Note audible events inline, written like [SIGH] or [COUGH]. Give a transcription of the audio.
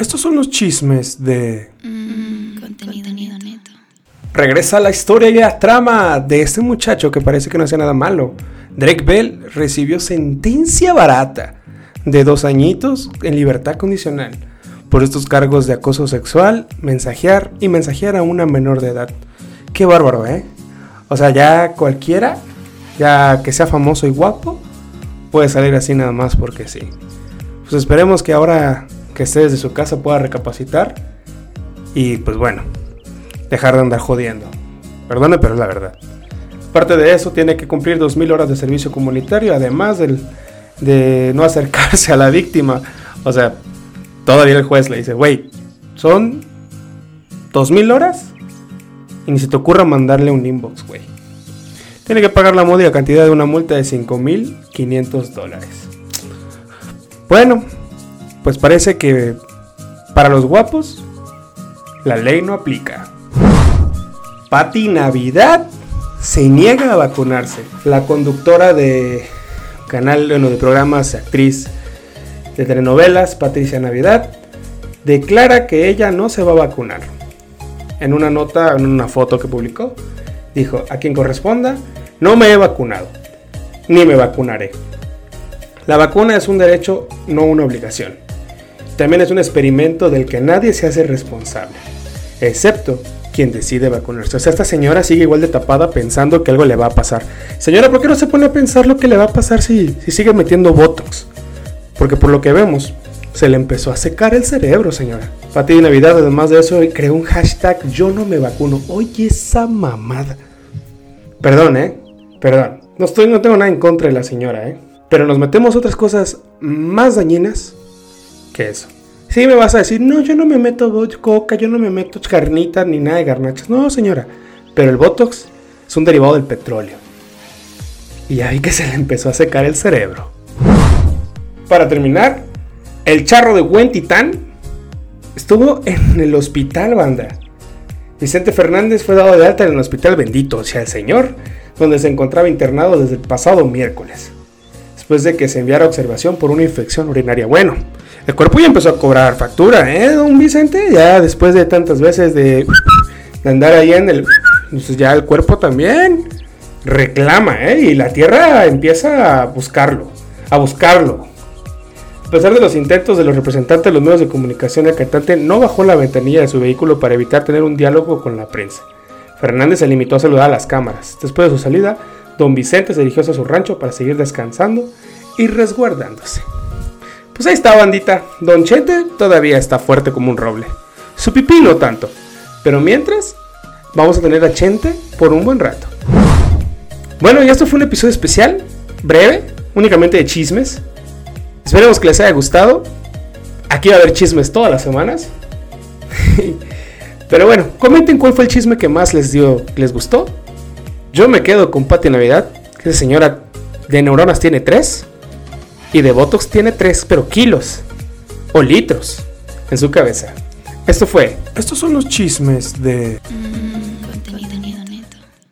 Estos son los chismes de... Mm, contenido, neto. Regresa la historia y la trama de este muchacho que parece que no hacía nada malo. Drake Bell recibió sentencia barata de dos añitos en libertad condicional por estos cargos de acoso sexual, mensajear y mensajear a una menor de edad. Qué bárbaro, ¿eh? O sea, ya cualquiera, ya que sea famoso y guapo, puede salir así nada más porque sí. Pues esperemos que ahora que esté desde su casa pueda recapacitar y pues bueno, dejar de andar jodiendo. Perdone, pero es la verdad. Aparte de eso, tiene que cumplir 2.000 horas de servicio comunitario, además del, de no acercarse a la víctima. O sea, todavía el juez le dice, güey, son 2.000 horas y ni se te ocurra mandarle un inbox, güey. Tiene que pagar la módica cantidad de una multa de 5.500 dólares. Bueno, pues parece que para los guapos la ley no aplica. Pati Navidad se niega a vacunarse. La conductora de canal, bueno, de programas, actriz de telenovelas, Patricia Navidad, declara que ella no se va a vacunar. En una nota, en una foto que publicó, dijo, a quien corresponda, no me he vacunado, ni me vacunaré. La vacuna es un derecho, no una obligación. También es un experimento del que nadie se hace responsable, excepto quien decide vacunarse. O sea, esta señora sigue igual de tapada pensando que algo le va a pasar. Señora, ¿por qué no se pone a pensar lo que le va a pasar si, si sigue metiendo Botox? Porque por lo que vemos, se le empezó a secar el cerebro, señora. Pati de Navidad, además de eso, creó un hashtag yo no me vacuno. Oye, esa mamada. Perdón, ¿eh? Perdón. No, estoy, no tengo nada en contra de la señora, ¿eh? Pero nos metemos otras cosas más dañinas que eso. Sí me vas a decir, no, yo no me meto coca, yo no me meto carnitas ni nada de garnachas. No, señora. Pero el Botox es un derivado del petróleo. Y vi que se le empezó a secar el cerebro. Para terminar, el charro de buen titán estuvo en el hospital, banda. Vicente Fernández fue dado de alta en el hospital bendito, o sea, el señor, donde se encontraba internado desde el pasado miércoles, después de que se enviara observación por una infección urinaria. Bueno, el cuerpo ya empezó a cobrar factura, ¿eh, don Vicente? Ya después de tantas veces de, andar ahí en el... Entonces ya el cuerpo también reclama, ¿eh? Y la tierra empieza a buscarlo, a buscarlo. A pesar de los intentos de los representantes de los medios de comunicación, el cantante no bajó la ventanilla de su vehículo para evitar tener un diálogo con la prensa. Fernández se limitó a saludar a las cámaras. Después de su salida, don Vicente se dirigió hacia su rancho para seguir descansando y resguardándose. Pues ahí está, bandita. Don Chente todavía está fuerte como un roble. Su pipí no tanto. Pero mientras, vamos a tener a Chente por un buen rato. Bueno, y esto fue un episodio especial, breve, únicamente de chismes. Esperemos que les haya gustado. Aquí va a haber chismes todas las semanas. [LAUGHS] Pero bueno, comenten cuál fue el chisme que más les dio, les gustó. Yo me quedo con Pati Navidad, que esa señora de neuronas tiene 3 y de Botox tiene 3, pero kilos o litros en su cabeza. Esto fue. Estos son los chismes de. Mm,